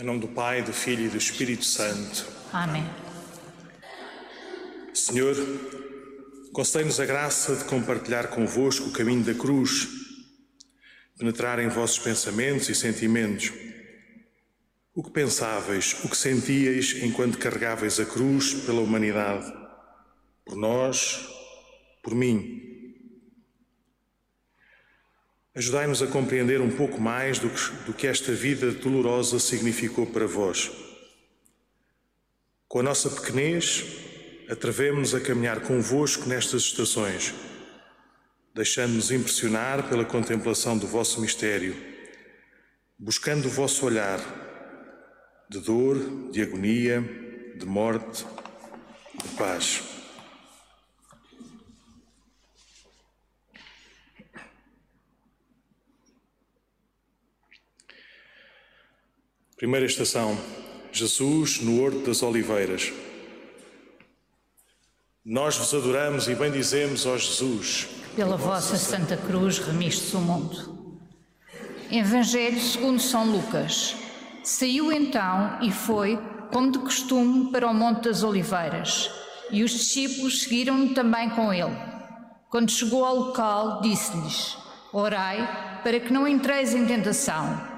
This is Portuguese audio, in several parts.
Em nome do Pai, do Filho e do Espírito Santo. Amém. Senhor, concedei-nos a graça de compartilhar convosco o caminho da cruz, penetrar em vossos pensamentos e sentimentos. O que pensáveis, o que sentíeis enquanto carregávais a cruz pela humanidade, por nós, por mim. Ajudai-nos a compreender um pouco mais do que, do que esta vida dolorosa significou para vós. Com a nossa pequenez, atrevemos-nos a caminhar convosco nestas estações, deixando-nos impressionar pela contemplação do vosso mistério, buscando o vosso olhar de dor, de agonia, de morte, de paz. Primeira estação: Jesus no Horto das Oliveiras. Nós vos adoramos e bendizemos, ó Jesus. Pela vossa Santa Cruz remistes o mundo. Evangelho segundo São Lucas. Saiu então e foi, como de costume, para o Monte das Oliveiras, e os discípulos seguiram-no também com ele. Quando chegou ao local, disse-lhes: Orai para que não entreis em tentação.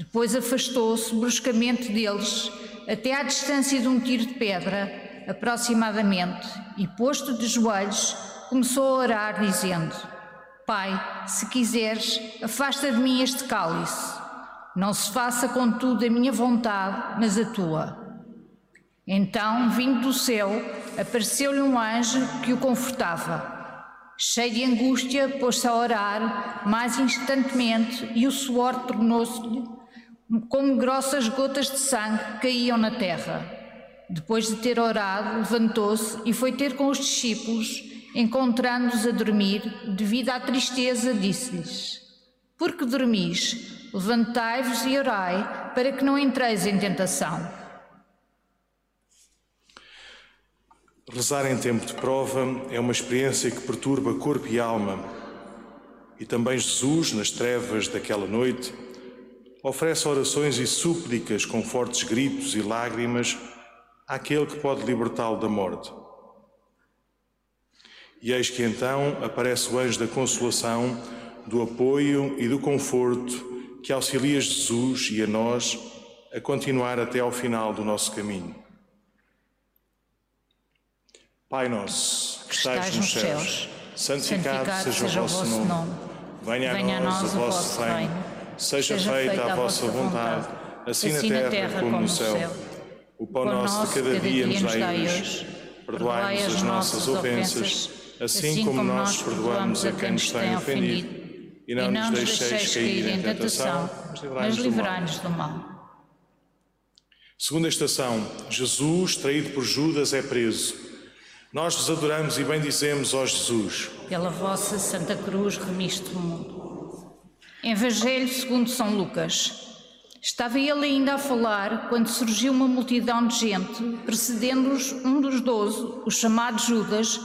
Depois afastou-se bruscamente deles, até à distância de um tiro de pedra, aproximadamente, e, posto de joelhos, começou a orar, dizendo: Pai, se quiseres, afasta de mim este cálice. Não se faça, contudo, a minha vontade, mas a tua. Então, vindo do céu, apareceu-lhe um anjo que o confortava. Cheio de angústia, pôs-se a orar mais instantemente e o suor tornou-se-lhe como grossas gotas de sangue caíam na terra. Depois de ter orado, levantou-se e foi ter com os discípulos, encontrando-os a dormir, devido à tristeza, disse-lhes: Por que dormis? Levantai-vos e orai, para que não entreis em tentação. Rezar em tempo de prova é uma experiência que perturba corpo e alma. E também Jesus, nas trevas daquela noite, oferece orações e súplicas com fortes gritos e lágrimas àquele que pode libertá-lo da morte. E eis que então aparece o anjo da consolação, do apoio e do conforto que auxilia Jesus e a nós a continuar até ao final do nosso caminho. Pai nosso, que estais nos céus, santificado, seja o vosso nome. Venha a nós o vosso reino Seja, Seja feita a vossa vontade, assim, assim na terra como no céu. O pão nosso de cada dia nos dai hoje. Perdoai-nos as nossas ofensas, assim, assim como nós perdoamos a quem nos tem ofendido. E não nos deixeis cair em tentação, mas livrai-nos do mal. Segunda estação, Jesus, traído por Judas, é preso. Nós vos adoramos e bendizemos, ó Jesus. Pela vossa Santa Cruz remiste o mundo. Evangelho segundo São Lucas. Estava ele ainda a falar quando surgiu uma multidão de gente, precedendo-os um dos doze, o chamado Judas,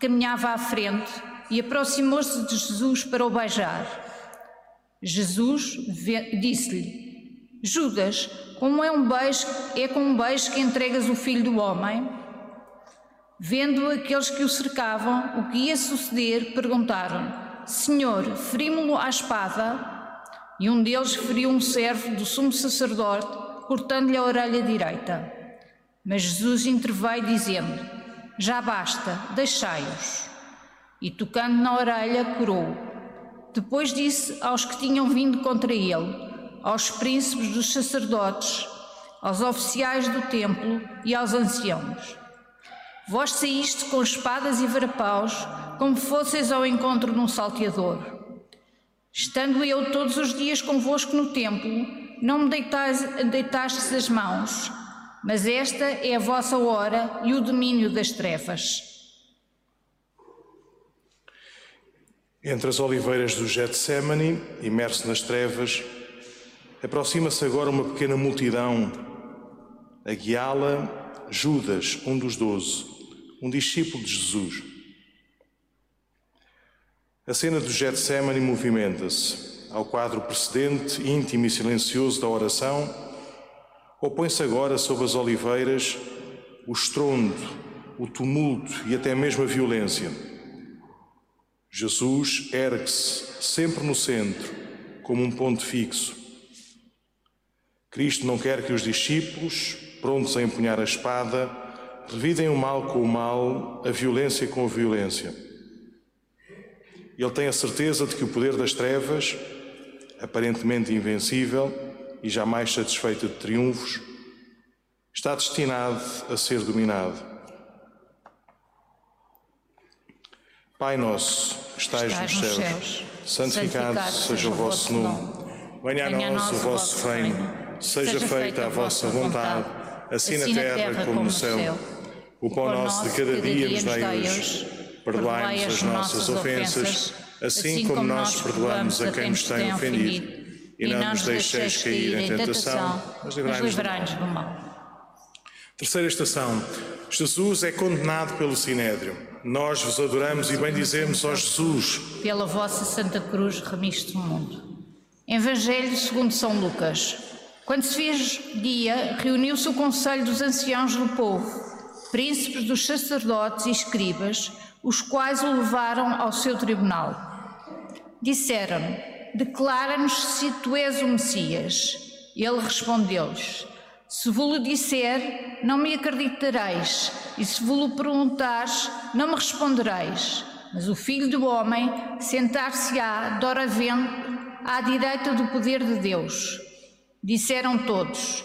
caminhava à frente e aproximou-se de Jesus para o beijar. Jesus disse-lhe: Judas, como é um beijo, é com um beijo que entregas o filho do homem? Vendo aqueles que o cercavam o que ia suceder, perguntaram: Senhor, ferimos-lo à espada. E um deles feriu um servo do sumo sacerdote, cortando-lhe a orelha direita. Mas Jesus interveio, dizendo: Já basta, deixai-os. E tocando na orelha, curou. Depois disse aos que tinham vindo contra ele, aos príncipes dos sacerdotes, aos oficiais do templo e aos anciãos: Vós saíste com espadas e varapaus como fosseis ao encontro de um salteador. Estando eu todos os dias convosco no templo, não me deitastes as mãos, mas esta é a vossa hora e o domínio das trevas. Entre as oliveiras do Getsemane, imerso nas trevas, aproxima-se agora uma pequena multidão. A guiá-la, Judas, um dos doze, um discípulo de Jesus. A cena do Getsemane movimenta-se ao quadro precedente, íntimo e silencioso da oração, Ou põe-se agora sobre as oliveiras o estrondo, o tumulto e até mesmo a violência? Jesus ergue-se sempre no centro, como um ponto fixo. Cristo não quer que os discípulos, prontos a empunhar a espada, revidem o mal com o mal, a violência com a violência. Ele tem a certeza de que o poder das trevas, aparentemente invencível e jamais satisfeito de triunfos, está destinado a ser dominado. Pai nosso, que estais, estais nos, céus, céus santificado, santificado seja o vosso nome. Venha a nós o vosso reino. Seja feita a vossa vontade, assim na terra como no céu. O pão nosso de cada dia nos dai hoje. Perdoai-nos as nossas ofensas, assim, assim como nós perdoamos a quem nos tem ofendido. E não nos deixeis cair em tentação, mas livrai-nos do mal. Terceira estação. Jesus é condenado pelo Sinédrio. Nós vos adoramos e bendizemos, ó Jesus. Pela vossa Santa Cruz remiste o mundo. Evangelho segundo São Lucas. Quando se fez dia, reuniu-se o conselho dos anciãos do povo príncipes dos sacerdotes e escribas, os quais o levaram ao seu tribunal. disseram Declara-nos se tu és o Messias. Ele respondeu-lhes: Se vos disser, não me acreditareis, e se vos perguntares, não me respondereis. Mas o Filho do Homem sentar-se-á, doravante, à direita do poder de Deus. Disseram todos: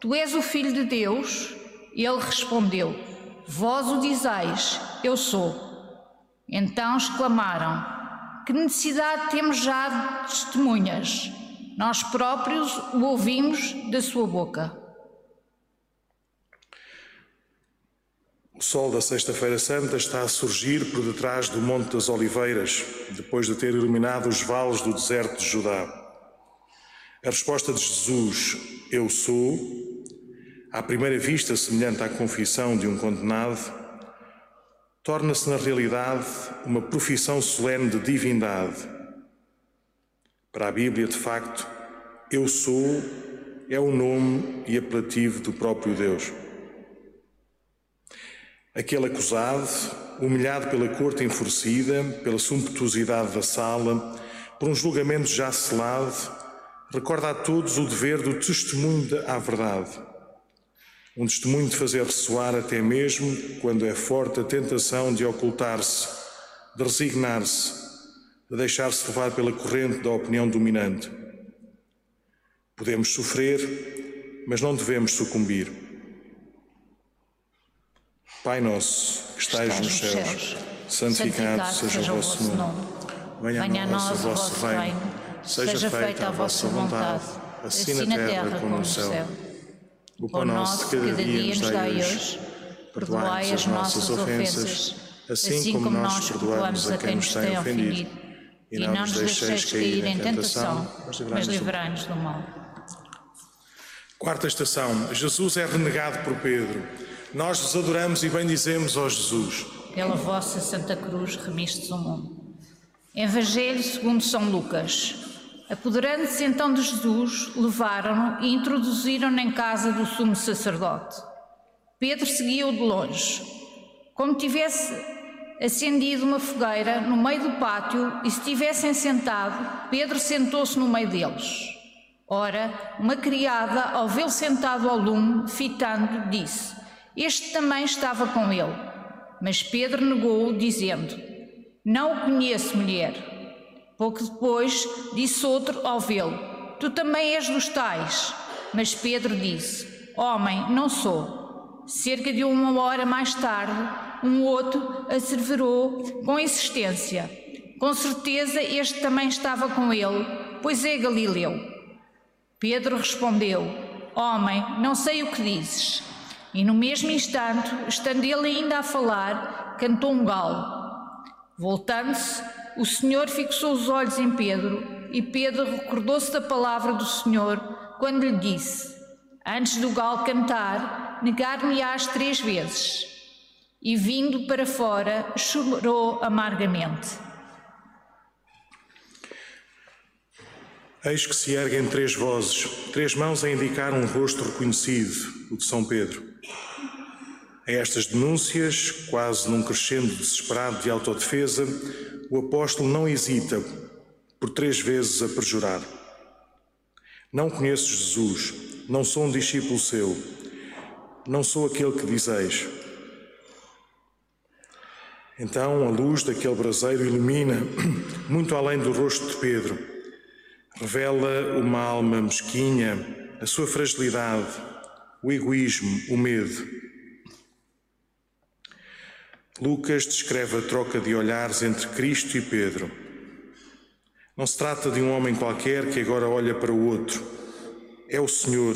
Tu és o Filho de Deus? Ele respondeu: Vós o dizais, eu sou. Então exclamaram: Que necessidade temos já de testemunhas? Nós próprios o ouvimos da sua boca. O sol da Sexta-feira Santa está a surgir por detrás do Monte das Oliveiras, depois de ter iluminado os vales do deserto de Judá. A resposta de Jesus, Eu sou, à primeira vista semelhante à confissão de um condenado, torna-se na realidade uma profissão solene de divindade. Para a Bíblia, de facto, eu sou é o nome e apelativo do próprio Deus. Aquele acusado, humilhado pela corte enfurecida, pela sumptuosidade da sala, por um julgamento já selado, recorda a todos o dever do testemunho à verdade um testemunho de fazer ressoar até mesmo quando é forte a tentação de ocultar-se, de resignar-se, de deixar-se levar pela corrente da opinião dominante. Podemos sofrer, mas não devemos sucumbir. Pai nosso, que estais, nos céus, santificado, seja o vosso nome. Venha a nós o vosso reino. Seja feita a vossa vontade, assim, assim na terra como no céu. O pão nosso de cada dia nos dai hoje. Perdoai as nossas ofensas, assim, assim como nós perdoamos a quem nos tem ofendido. E não nos deixeis cair em tentação, mas livrai-nos do mal. Quarta estação. Jesus é renegado por Pedro. Nós vos adoramos e bendizemos, ó Jesus. Pela vossa Santa Cruz remistes o mundo. Evangelho segundo São Lucas. Apoderando-se então de Jesus, levaram-no e introduziram-no em casa do sumo sacerdote. Pedro seguiu de longe. Como tivesse acendido uma fogueira no meio do pátio e se tivessem sentado, Pedro sentou-se no meio deles. Ora, uma criada, ao vê-lo sentado ao lume, fitando, disse: Este também estava com ele. Mas Pedro negou, dizendo: Não o conheço, mulher. Pouco depois disse outro ao vê-lo: Tu também és dos tais. Mas Pedro disse: Homem, não sou. Cerca de uma hora mais tarde, um outro asseverou com insistência: Com certeza este também estava com ele, pois é Galileu. Pedro respondeu: Homem, não sei o que dizes. E no mesmo instante, estando ele ainda a falar, cantou um galo. Voltando-se, o Senhor fixou os olhos em Pedro e Pedro recordou-se da palavra do Senhor quando lhe disse: Antes do galo cantar, negar-me-ás três vezes. E vindo para fora, chorou amargamente. Eis que se erguem três vozes, três mãos a indicar um rosto reconhecido, o de São Pedro. A estas denúncias, quase num crescendo desesperado de autodefesa, o apóstolo não hesita, por três vezes a perjurar. Não conheço Jesus, não sou um discípulo seu, não sou aquele que dizeis. Então a luz daquele braseiro ilumina, muito além do rosto de Pedro, revela uma alma mesquinha, a sua fragilidade, o egoísmo, o medo. Lucas descreve a troca de olhares entre Cristo e Pedro. Não se trata de um homem qualquer que agora olha para o outro. É o Senhor,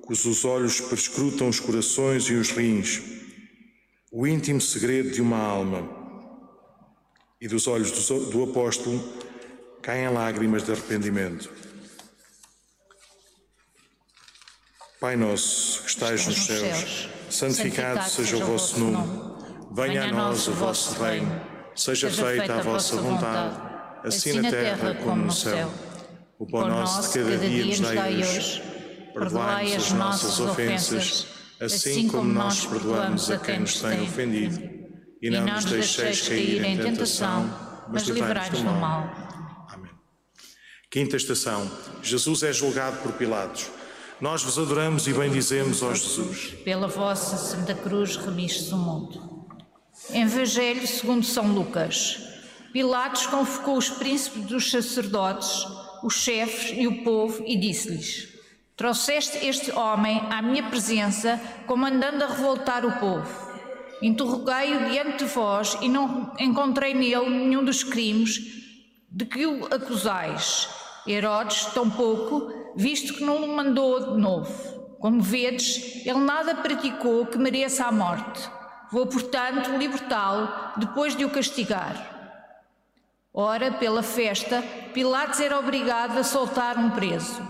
cujos olhos perscrutam os corações e os rins, o íntimo segredo de uma alma. E dos olhos do apóstolo caem lágrimas de arrependimento. Pai nosso, que estais nos céus, santificado seja o vosso nome. Venha a nós o vosso reino. Seja feita a vossa vontade, assim na terra como no céu. O pão nosso de cada dia nos dai hoje. Perdoai as nossas ofensas, assim como nós perdoamos a quem nos tem ofendido. E não nos deixeis cair em tentação, mas livrai-nos do mal. Quinta estação: Jesus é julgado por Pilatos. Nós vos adoramos e bendizemos, ó Jesus. Pela vossa Santa Cruz remistes o mundo. Evangelho segundo São Lucas. Pilatos convocou os príncipes dos sacerdotes, os chefes e o povo e disse-lhes: Trouxeste este homem à minha presença, comandando a revoltar o povo. Interroguei-o diante de vós e não encontrei nele nenhum dos crimes de que o acusais. Herodes, tampouco, visto que não o mandou de novo. Como vedes, ele nada praticou que mereça a morte. Vou, portanto, libertá-lo depois de o castigar. Ora, pela festa, Pilatos era obrigado a soltar um preso.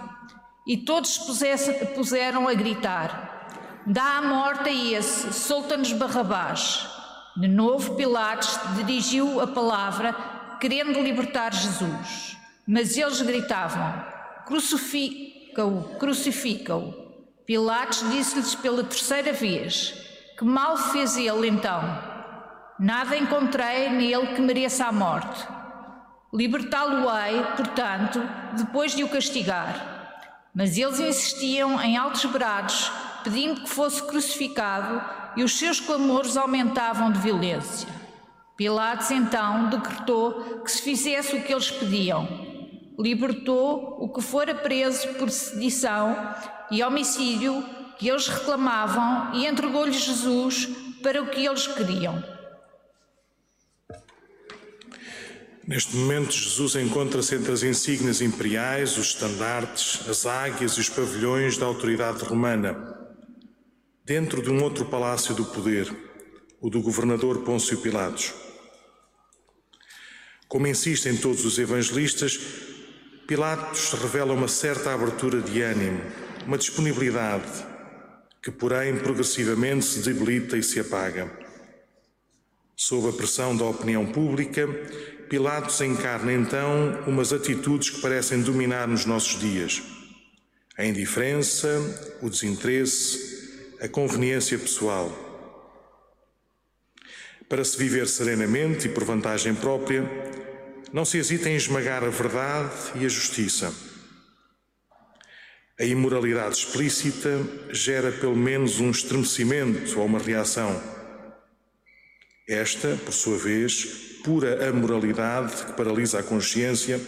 E todos se puseram a gritar: Dá a morte a esse, solta-nos Barrabás. De novo, Pilatos dirigiu a palavra, querendo libertar Jesus. Mas eles gritavam: Crucifica-o, crucifica-o. Pilatos disse-lhes pela terceira vez: Que mal fez ele então? Nada encontrei nele que mereça a morte. Libertá-lo-ei, portanto, depois de o castigar. Mas eles insistiam em altos brados, pedindo que fosse crucificado, e os seus clamores aumentavam de violência. Pilatos então decretou que se fizesse o que eles pediam libertou o que fora preso por sedição e homicídio que eles reclamavam e entregou-lhes Jesus para o que eles queriam. Neste momento, Jesus encontra-se entre as insígnias imperiais, os estandartes, as águias e os pavilhões da autoridade romana, dentro de um outro palácio do poder, o do governador Pôncio Pilatos. Como insistem todos os evangelistas, Pilatos revela uma certa abertura de ânimo, uma disponibilidade, que, porém, progressivamente se debilita e se apaga. Sob a pressão da opinião pública, Pilatos encarna então umas atitudes que parecem dominar nos nossos dias: a indiferença, o desinteresse, a conveniência pessoal. Para se viver serenamente e por vantagem própria, não se hesita em esmagar a verdade e a justiça. A imoralidade explícita gera pelo menos um estremecimento ou uma reação. Esta, por sua vez, pura amoralidade que paralisa a consciência,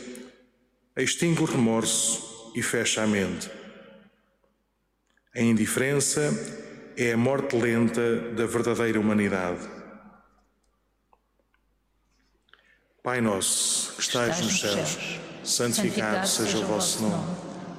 extingue o remorso e fecha a mente. A indiferença é a morte lenta da verdadeira humanidade. Pai nosso, que estais nos céus, santificado seja o vosso nome.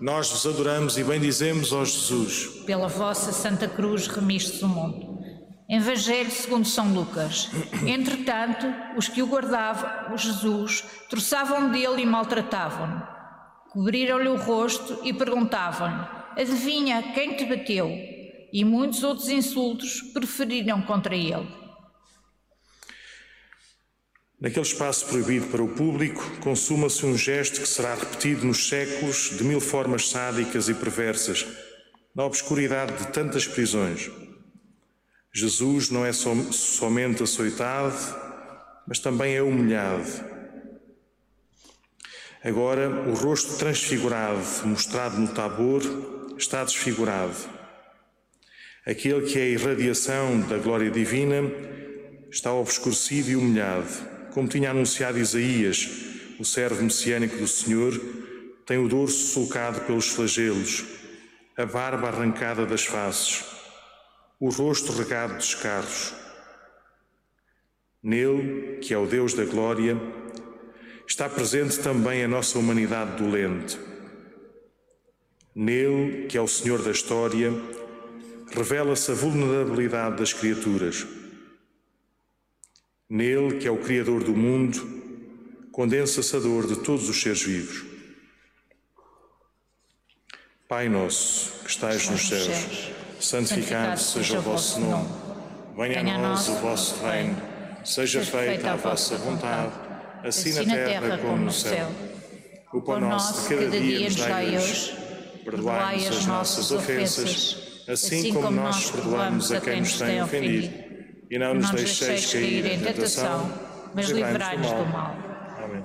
Nós vos adoramos e bendizemos, ó Jesus. Pela vossa Santa Cruz remistes o mundo. Evangelho segundo São Lucas. Entretanto, os que o guardavam, o Jesus, troçavam dele e maltratavam-no. Cobriram-lhe o rosto e perguntavam-lhe: Adivinha, quem te bateu? E muitos outros insultos preferiram contra ele. Naquele espaço proibido para o público, consuma-se um gesto que será repetido nos séculos de mil formas sádicas e perversas, na obscuridade de tantas prisões. Jesus não é som somente açoitado, mas também é humilhado. Agora, o rosto transfigurado, mostrado no tabor, está desfigurado. Aquele que é a irradiação da glória divina está obscurecido e humilhado como tinha anunciado Isaías, o servo messiânico do Senhor, tem o dorso sulcado pelos flagelos, a barba arrancada das faces, o rosto regado de escarros. Nele, que é o Deus da glória, está presente também a nossa humanidade dolente. Nele, que é o Senhor da história, revela-se a vulnerabilidade das criaturas. Nele, que é o Criador do mundo, condensa-se a dor de todos os seres vivos. Pai nosso, que estais nos céus, santificado seja o vosso nome. Venha a nós o vosso reino. Seja feita a vossa vontade, assim na terra como no céu. O pão nosso de cada dia nos dai hoje. Perdoai-nos as nossas ofensas, assim como nós perdoamos a quem nos tem ofendido e não nos deixeis cair em tentação, mas livrai-nos do mal. Amém.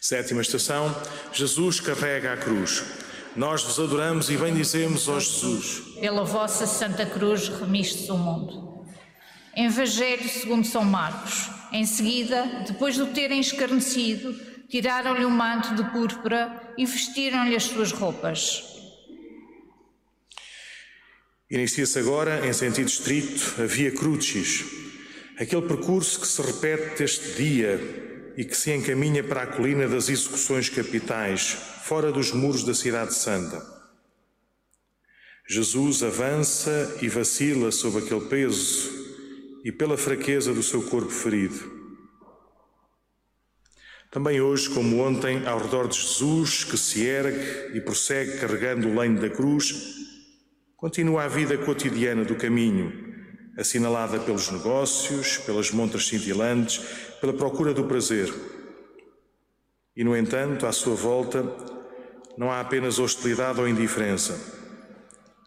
Sétima estação: Jesus carrega a cruz. Nós vos adoramos e bendizemos, ó Jesus. Pela vossa Santa Cruz remistes o mundo. Evangelho segundo São Marcos. Em seguida, depois de o terem escarnecido, tiraram-lhe o manto de púrpura e vestiram-lhe as suas roupas. Inicia-se agora, em sentido estrito, a Via Crucis, aquele percurso que se repete este dia e que se encaminha para a colina das execuções capitais, fora dos muros da Cidade Santa. Jesus avança e vacila sob aquele peso e pela fraqueza do seu corpo ferido. Também hoje, como ontem, ao redor de Jesus, que se ergue e prossegue carregando o lenho da cruz, Continua a vida cotidiana do caminho, assinalada pelos negócios, pelas montras cintilantes, pela procura do prazer. E, no entanto, à sua volta, não há apenas hostilidade ou indiferença.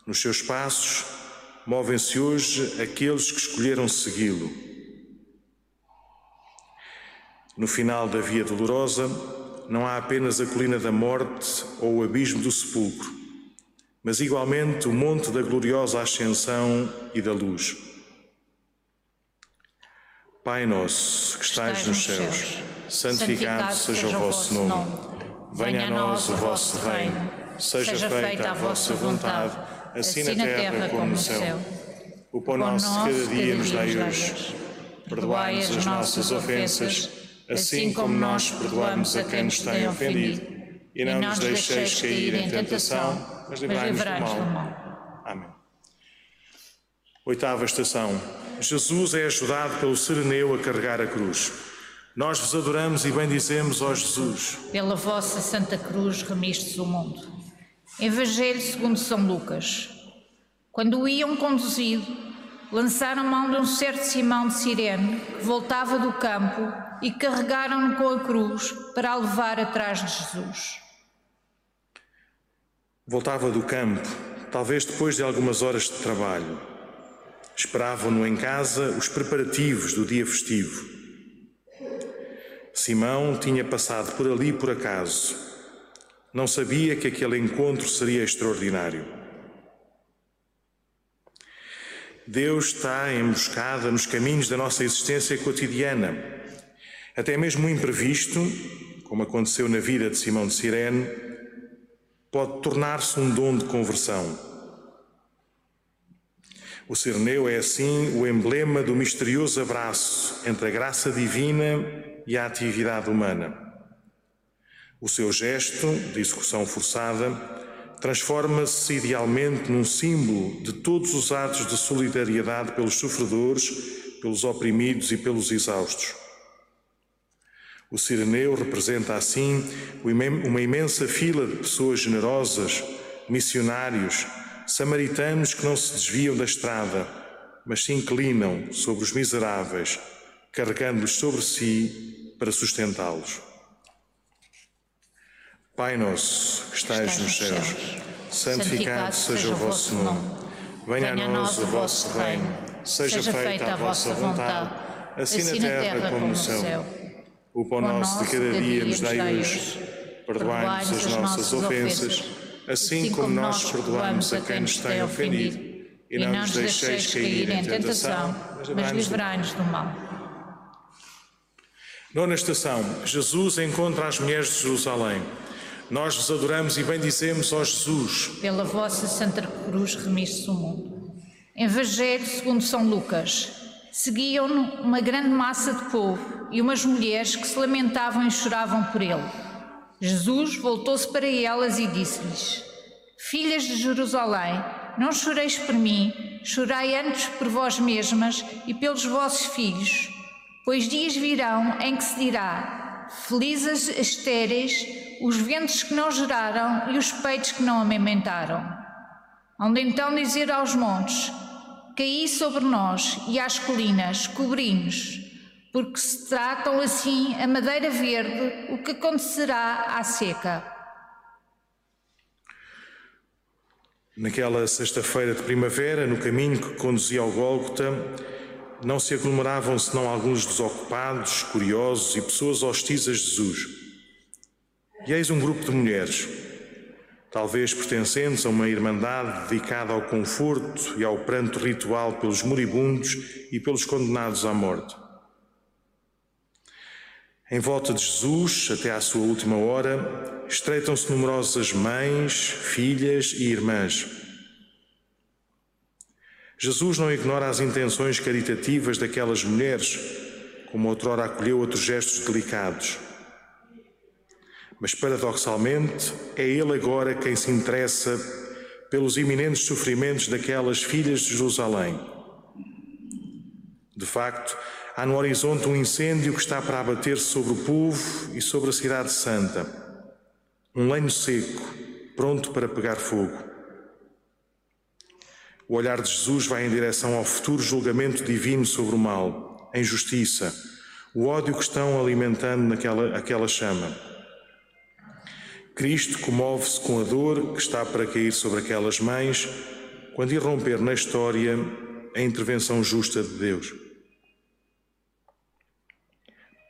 Nos seus passos, movem-se hoje aqueles que escolheram segui-lo. No final da Via Dolorosa, não há apenas a colina da morte ou o abismo do sepulcro mas igualmente o monte da gloriosa ascensão e da luz. Pai nosso, que estais nos céus, santificado seja o vosso nome. Venha a nós o vosso reino. Seja feita a vossa vontade, assim na terra como no céu. O pão nosso de cada dia nos dai hoje. Perdoai as nossas ofensas, assim como nós perdoamos a quem nos tem ofendido. E não nos deixeis cair em tentação mas livrai-nos do, do mal. Amém. Oitava estação. Jesus é ajudado pelo sereneu a carregar a cruz. Nós vos adoramos e bendizemos, ó Jesus. Pela vossa Santa Cruz remistes o mundo. Evangelho segundo São Lucas. Quando o iam conduzido, lançaram mão de um certo Simão de Sirene, que voltava do campo, e carregaram-no com a cruz para a levar atrás de Jesus. Voltava do campo, talvez depois de algumas horas de trabalho. Esperavam-no em casa os preparativos do dia festivo. Simão tinha passado por ali por acaso. Não sabia que aquele encontro seria extraordinário. Deus está em emboscada nos caminhos da nossa existência cotidiana. Até mesmo o imprevisto, como aconteceu na vida de Simão de Cirene, pode tornar-se um dom de conversão. O Sireneu é assim o emblema do misterioso abraço entre a graça divina e a atividade humana. O seu gesto de execução forçada transforma-se idealmente num símbolo de todos os atos de solidariedade pelos sofredores, pelos oprimidos e pelos exaustos. O Sireneu representa assim uma imensa fila de pessoas generosas, missionários, samaritanos que não se desviam da estrada, mas se inclinam sobre os miseráveis, carregando-os sobre si para sustentá-los. Pai nosso, que estais nos céus, santificado seja o vosso nome. Venha a nós o vosso reino. Seja feita a vossa vontade, assim, assim na terra como no céu. O pão nosso de cada dia nos dai hoje. Perdoai-nos as nossas ofensas, assim, assim como nós perdoamos a quem nos tem ofendido. E não nos deixeis cair em tentação, mas livrai-nos do mal. Nona estação. Jesus encontra as mulheres de Jerusalém. Nós vos adoramos e bendizemos, ó Jesus. Pela vossa Santa Cruz remiste o mundo. Evangelho segundo São Lucas. Seguiam-no uma grande massa de povo e umas mulheres que se lamentavam e choravam por ele. Jesus voltou-se para elas e disse-lhes: Filhas de Jerusalém, não choreis por mim, chorai antes por vós mesmas e pelos vossos filhos, pois dias virão em que se dirá: Felizes estéreis, os ventos que não geraram e os peitos que não amamentaram. Onde então dizer aos montes: caí sobre nós e às colinas, cobri-nos, porque se tratam assim a madeira verde, o que acontecerá à seca. Naquela sexta-feira de primavera, no caminho que conduzia ao Gólgota, não se aglomeravam senão alguns desocupados, curiosos e pessoas hostis a Jesus. E eis um grupo de mulheres, talvez pertencentes a uma irmandade dedicada ao conforto e ao pranto ritual pelos moribundos e pelos condenados à morte. Em volta de Jesus, até à sua última hora, estreitam-se numerosas mães, filhas e irmãs. Jesus não ignora as intenções caritativas daquelas mulheres, como outrora acolheu outros gestos delicados. Mas, paradoxalmente, é ele agora quem se interessa pelos iminentes sofrimentos daquelas filhas de Jerusalém. De facto, há no horizonte um incêndio que está para abater-se sobre o povo e sobre a Cidade Santa. Um lenho seco, pronto para pegar fogo. O olhar de Jesus vai em direção ao futuro julgamento divino sobre o mal, a injustiça, o ódio que estão alimentando naquela aquela chama. Cristo comove-se com a dor que está para cair sobre aquelas mães quando irromper na história a intervenção justa de Deus.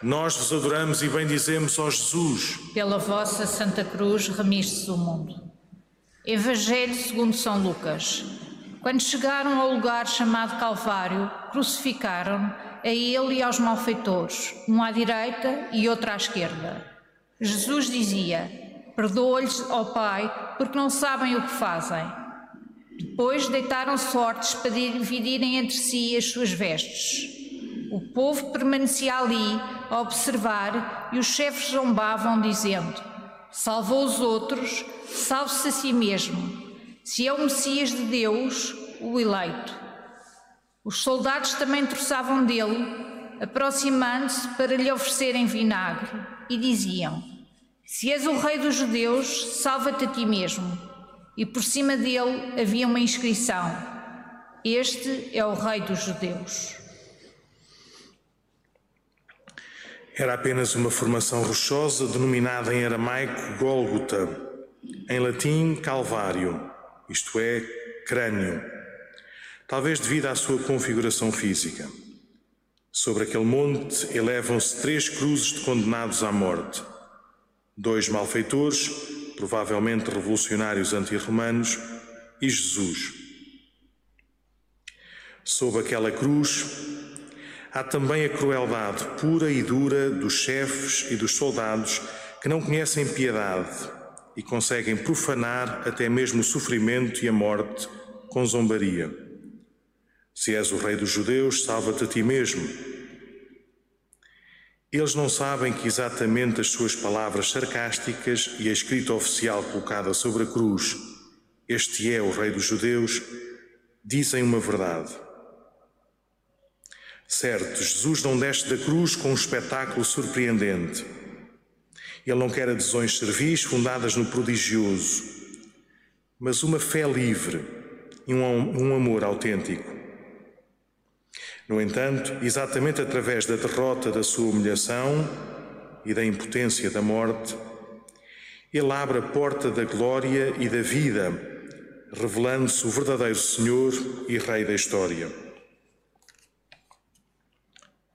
Nós vos adoramos e bendizemos, ó Jesus. Pela vossa Santa Cruz remistes o mundo. Evangelho segundo São Lucas. Quando chegaram ao lugar chamado Calvário, crucificaram a ele e aos malfeitores, um à direita e outro à esquerda. Jesus dizia: Perdoa-lhes, ó Pai, porque não sabem o que fazem. Depois deitaram sortes para dividirem entre si as suas vestes. O povo permanecia ali a observar e os chefes zombavam, dizendo: Salvou os outros, salve-se a si mesmo. Se é o Messias de Deus, o eleito. Os soldados também troçavam dele, aproximando-se para lhe oferecerem vinagre, e diziam: Se és o rei dos judeus, salva-te a ti mesmo. E por cima dele havia uma inscrição: Este é o rei dos judeus. Era apenas uma formação rochosa denominada em aramaico Gólgota, em latim Calvário, isto é, crânio talvez devido à sua configuração física. Sobre aquele monte elevam-se três cruzes de condenados à morte. dois malfeitores, provavelmente revolucionários anti-romanos, e Jesus. Sob aquela cruz, há também a crueldade pura e dura dos chefes e dos soldados que não conhecem piedade e conseguem profanar até mesmo o sofrimento e a morte com zombaria. Se és o rei dos judeus, salva-te a ti mesmo. Eles não sabem que exatamente as suas palavras sarcásticas e a escrita oficial colocada sobre a cruz, este é o rei dos judeus, dizem uma verdade. Certo, Jesus não desce da cruz com um espetáculo surpreendente. Ele não quer adesões servis fundadas no prodigioso, mas uma fé livre e um, amor autêntico. No entanto, exatamente através da derrota da sua humilhação e da impotência da morte, ele abre a porta da glória e da vida, revelando-se o verdadeiro Senhor e Rei da história.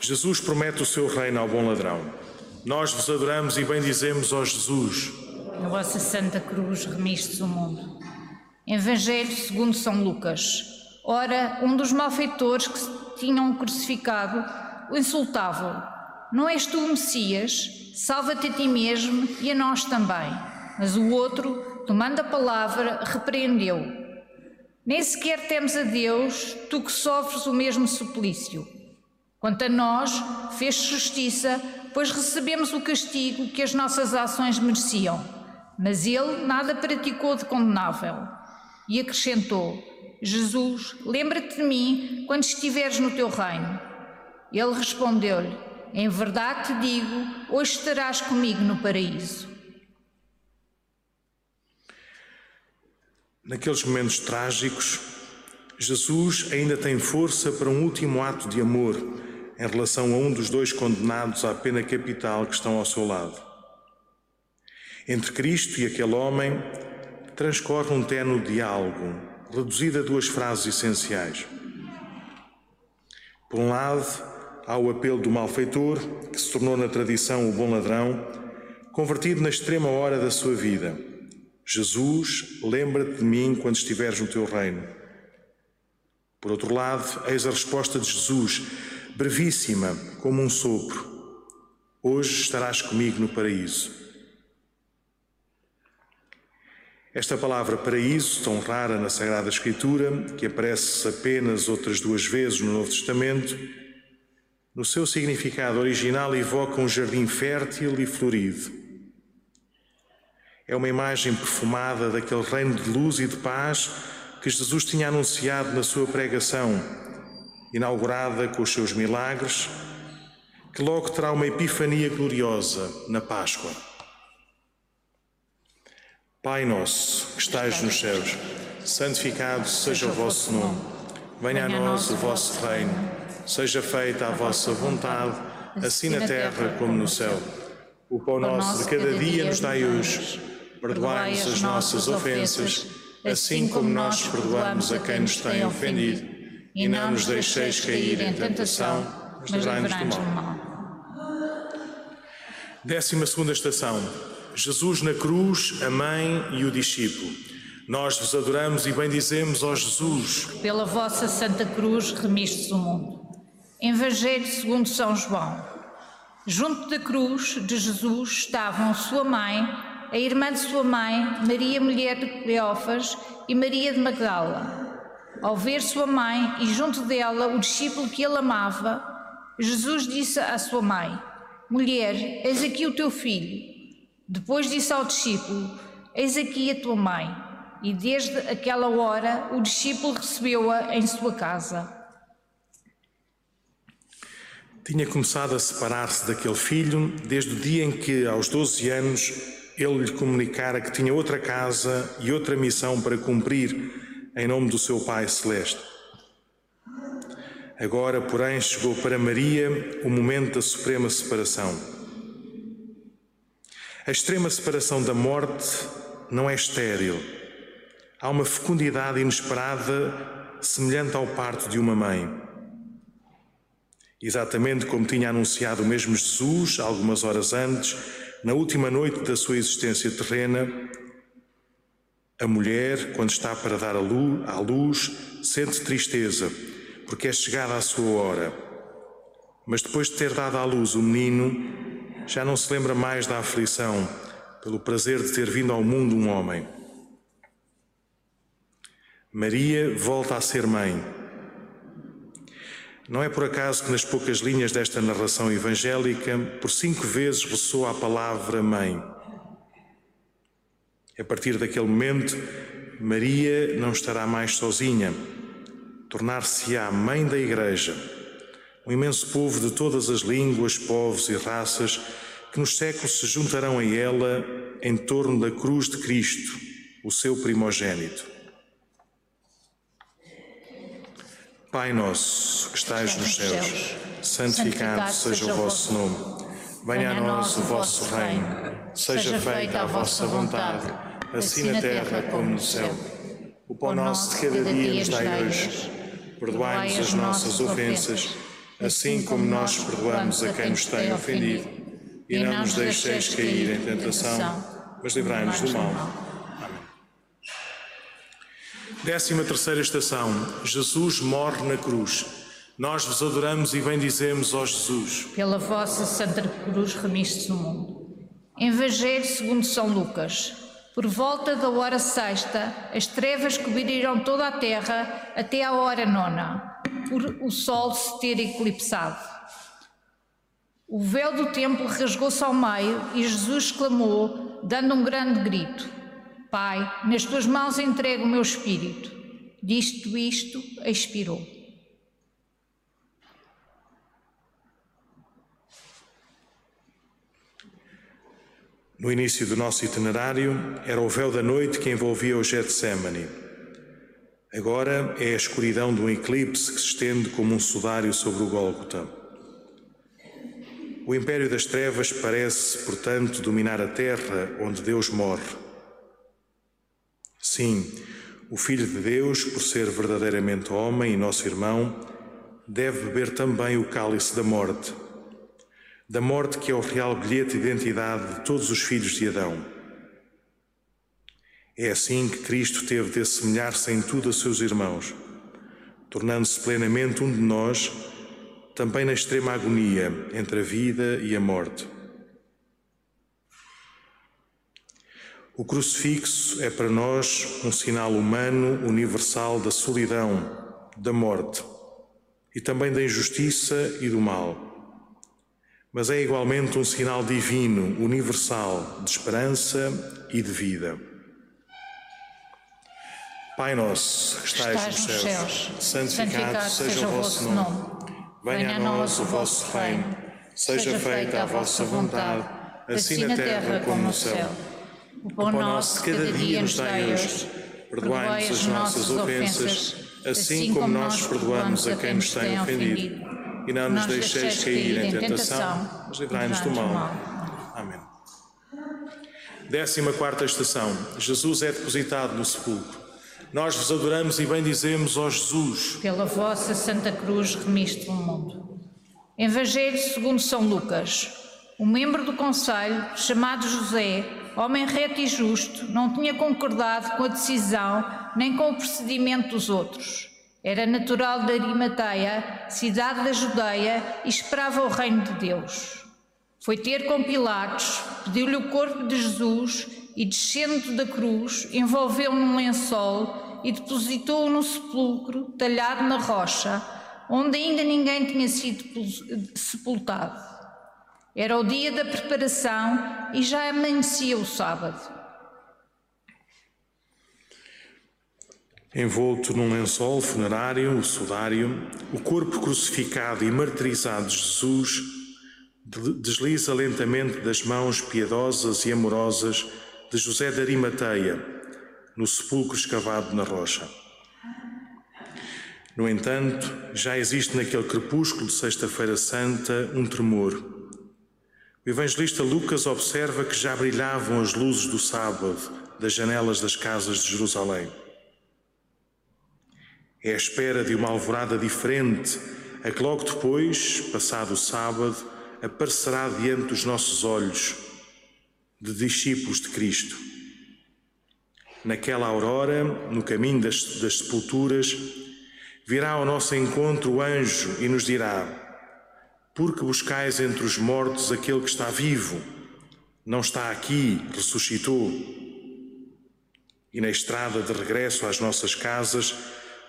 Jesus promete o seu reino ao bom ladrão. Nós vos adoramos e bendizemos, ó Jesus. Na vossa santa cruz remistes o mundo. Evangelho segundo São Lucas. Ora, um dos malfeitores que tinham crucificado o insultavam: Não és tu o Messias? Salva-te a ti mesmo e a nós também. Mas o outro, tomando a palavra, repreendeu: Nem sequer temos a Deus, tu que sofres o mesmo suplício. Quanto a nós, fez justiça, pois recebemos o castigo que as nossas ações mereciam. Mas ele nada praticou de condenável. E acrescentou: Jesus, lembra-te de mim quando estiveres no teu reino. Ele respondeu-lhe: Em verdade te digo, hoje estarás comigo no paraíso. Naqueles momentos trágicos, Jesus ainda tem força para um último ato de amor em relação a um dos dois condenados à pena capital que estão ao seu lado. Entre Cristo e aquele homem transcorre um tenue diálogo reduzida a duas frases essenciais. Por um lado, há o apelo do malfeitor, que se tornou na tradição o bom ladrão, convertido na extrema hora da sua vida. Jesus, lembra-te de mim quando estiveres no teu reino. Por outro lado, eis a resposta de Jesus, brevíssima, como um sopro. Hoje estarás comigo no paraíso. Esta palavra paraíso, tão rara na Sagrada Escritura, que aparece apenas outras duas vezes no Novo Testamento, no seu significado original evoca um jardim fértil e florido. É uma imagem perfumada daquele reino de luz e de paz que Jesus tinha anunciado na sua pregação, inaugurada com os seus milagres, que logo terá uma epifania gloriosa na Páscoa. Pai nosso, que estais nos céus, santificado seja o vosso nome. Venha a nós o vosso reino. Seja feita a vossa vontade, assim na terra como no céu. O pão nosso de cada dia nos dai hoje. Perdoai-nos as nossas ofensas, assim como nós perdoamos a quem nos tem ofendido. E não nos deixeis cair em tentação, mas livrai-nos do mal. Décima segunda estação. Jesus na cruz, a mãe e o discípulo. Nós vos adoramos e bendizemos, ó Jesus. Pela vossa santa cruz remistes o mundo. Evangelho segundo São João. Junto da cruz de Jesus estavam sua mãe, a irmã de sua mãe, Maria, mulher de Cleófas, e Maria de Magdala. Ao ver sua mãe e junto dela o discípulo que ele amava, Jesus disse à sua mãe: Mulher, eis aqui o teu filho. Depois disse ao discípulo: Eis aqui a tua mãe. E desde aquela hora o discípulo recebeu-a em sua casa. Tinha começado a separar-se daquele filho desde o dia em que, aos 12 anos, ele lhe comunicara que tinha outra casa e outra missão para cumprir em nome do seu Pai Celeste. Agora, porém, chegou para Maria o momento da suprema separação. A extrema separação da morte não é estéril. Há uma fecundidade inesperada semelhante ao parto de uma mãe. Exatamente como tinha anunciado o mesmo Jesus, algumas horas antes, na última noite da sua existência terrena, a mulher, quando está para dar à luz, à luz, sente tristeza, porque é chegada a sua hora. Mas depois de ter dado à luz o menino, já não se lembra mais da aflição pelo prazer de ter vindo ao mundo um homem. Maria volta a ser mãe não é por acaso que nas poucas linhas desta narração evangélica, por cinco vezes ressoa a palavra mãe. A partir daquele momento, Maria não estará mais sozinha, tornar-se-á mãe da Igreja, um imenso povo de todas as línguas, povos e raças que nos séculos se juntarão a ela em torno da cruz de Cristo, o seu primogênito. Pai nosso, que estais nos céus, santificado seja o vosso nome. Venha a nós o vosso reino. Seja feita a vossa vontade, assim na terra como no céu. O pão nosso de cada dia nos dai hoje. Perdoai-nos as nossas ofensas, assim como nós perdoamos a quem nos tem ofendido. E não nos deixeis cair em tentação, mas livrai-nos do mal. Décima terceira estação. Jesus morre na cruz. Nós vos adoramos e bendizemos, ó Jesus. Pela vossa Santa Cruz remiste o mundo. Evangelho segundo São Lucas. Por volta da hora sexta, as trevas cobriram toda a terra até à hora nona, por o sol se ter eclipsado. O véu do templo rasgou-se ao meio e Jesus exclamou, dando um grande grito: Pai, nas tuas mãos entrego o meu espírito. Dito isto, expirou. No início do nosso itinerário, era o véu da noite que envolvia o Getsemane. Agora é a escuridão de um eclipse que se estende como um sudário sobre o Gólgota. O império das trevas parece, portanto, dominar a terra onde Deus morre. Sim, o Filho de Deus, por ser verdadeiramente homem e nosso irmão, deve beber também o cálice da morte, da morte que é o real bilhete de identidade de todos os filhos de Adão. É assim que Cristo teve de assemelhar-se em tudo a seus irmãos, tornando-se plenamente um de nós, também na extrema agonia entre a vida e a morte. O crucifixo é para nós um sinal humano universal da solidão, da morte e também da injustiça e do mal. Mas é igualmente um sinal divino, universal, de esperança e de vida. Pai nosso, que estais, estais nos céus, santificado, seja o vosso nome. Venha a nós o vosso reino. Seja feita a vossa vontade, assim na terra como no céu. O pão nosso de cada dia nos dai hoje. Perdoai-nos as nossas ofensas, assim, assim como nós perdoamos a quem nos tem ofendido. E não nos deixeis cair em tentação, mas livrai-nos do mal. Amém. Décima quarta estação. Jesus é depositado no sepulcro. Nós vos adoramos e bendizemos, ó Jesus. Pela vossa Santa Cruz remiste o mundo. Evangelho segundo São Lucas. Um membro do Conselho, chamado José, homem reto e justo, não tinha concordado com a decisão nem com o procedimento dos outros. Era natural de Arimateia, cidade da Judeia, e esperava o reino de Deus. Foi ter com Pilatos, pediu-lhe o corpo de Jesus e, descendo da cruz, envolveu-o num lençol e depositou-o no sepulcro talhado na rocha, onde ainda ninguém tinha sido sepultado. Era o dia da preparação e já amanhecia o sábado. Envolto num lençol funerário, o sudário, o corpo crucificado e martirizado de Jesus desliza lentamente das mãos piedosas e amorosas de José de Arimateia, no sepulcro escavado na rocha. No entanto, já existe naquele crepúsculo de Sexta-feira Santa um tremor. O evangelista Lucas observa que já brilhavam as luzes do sábado das janelas das casas de Jerusalém. É a espera de uma alvorada diferente, a que logo depois, passado o sábado, aparecerá diante dos nossos olhos de discípulos de Cristo. Naquela aurora, no caminho das, das sepulturas, virá ao nosso encontro o anjo e nos dirá: Porque buscais entre os mortos aquele que está vivo? Não está aqui, ressuscitou. E na estrada de regresso às nossas casas,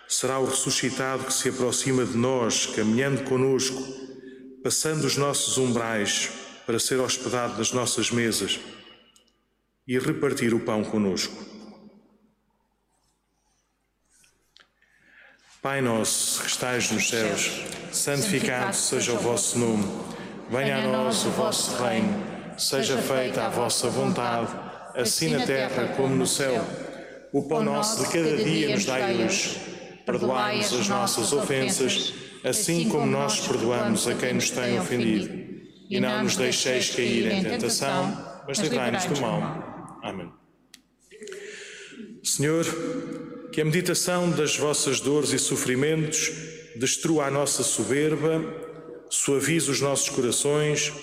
será o ressuscitado que se aproxima de nós, caminhando conosco, passando os nossos umbrais para ser hospedado nas nossas mesas e repartir o pão conosco. Pai nosso, que estais nos céus, santificado seja o vosso nome. Venha a nós o vosso reino. Seja feita a vossa vontade, assim na terra como no céu. O pão nosso de cada dia nos dai hoje. Perdoai-nos as nossas ofensas, assim como nós perdoamos a quem nos tem ofendido. E não nos deixeis cair em tentação, mas livrai-nos do mal. Amém. Senhor, que a meditação das vossas dores e sofrimentos destrua a nossa soberba, suavize os nossos corações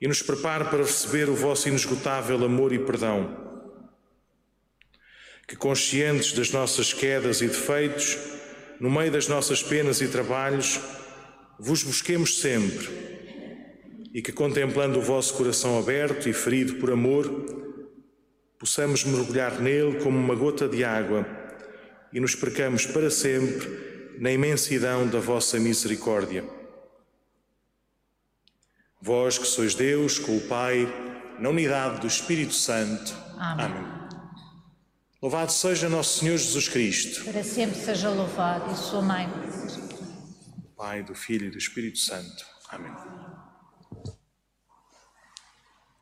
e nos prepare para receber o vosso inesgotável amor e perdão. Que, conscientes das nossas quedas e defeitos, no meio das nossas penas e trabalhos, vos busquemos sempre e que, contemplando o vosso coração aberto e ferido por amor, possamos mergulhar nele como uma gota de água e nos percamos para sempre na imensidão da vossa misericórdia. Vós que sois Deus com o Pai, na unidade do Espírito Santo. Amém. Amém. Louvado seja nosso Senhor Jesus Cristo. Para sempre seja louvado e sua mãe. Pai, do Filho e do Espírito Santo. Amém.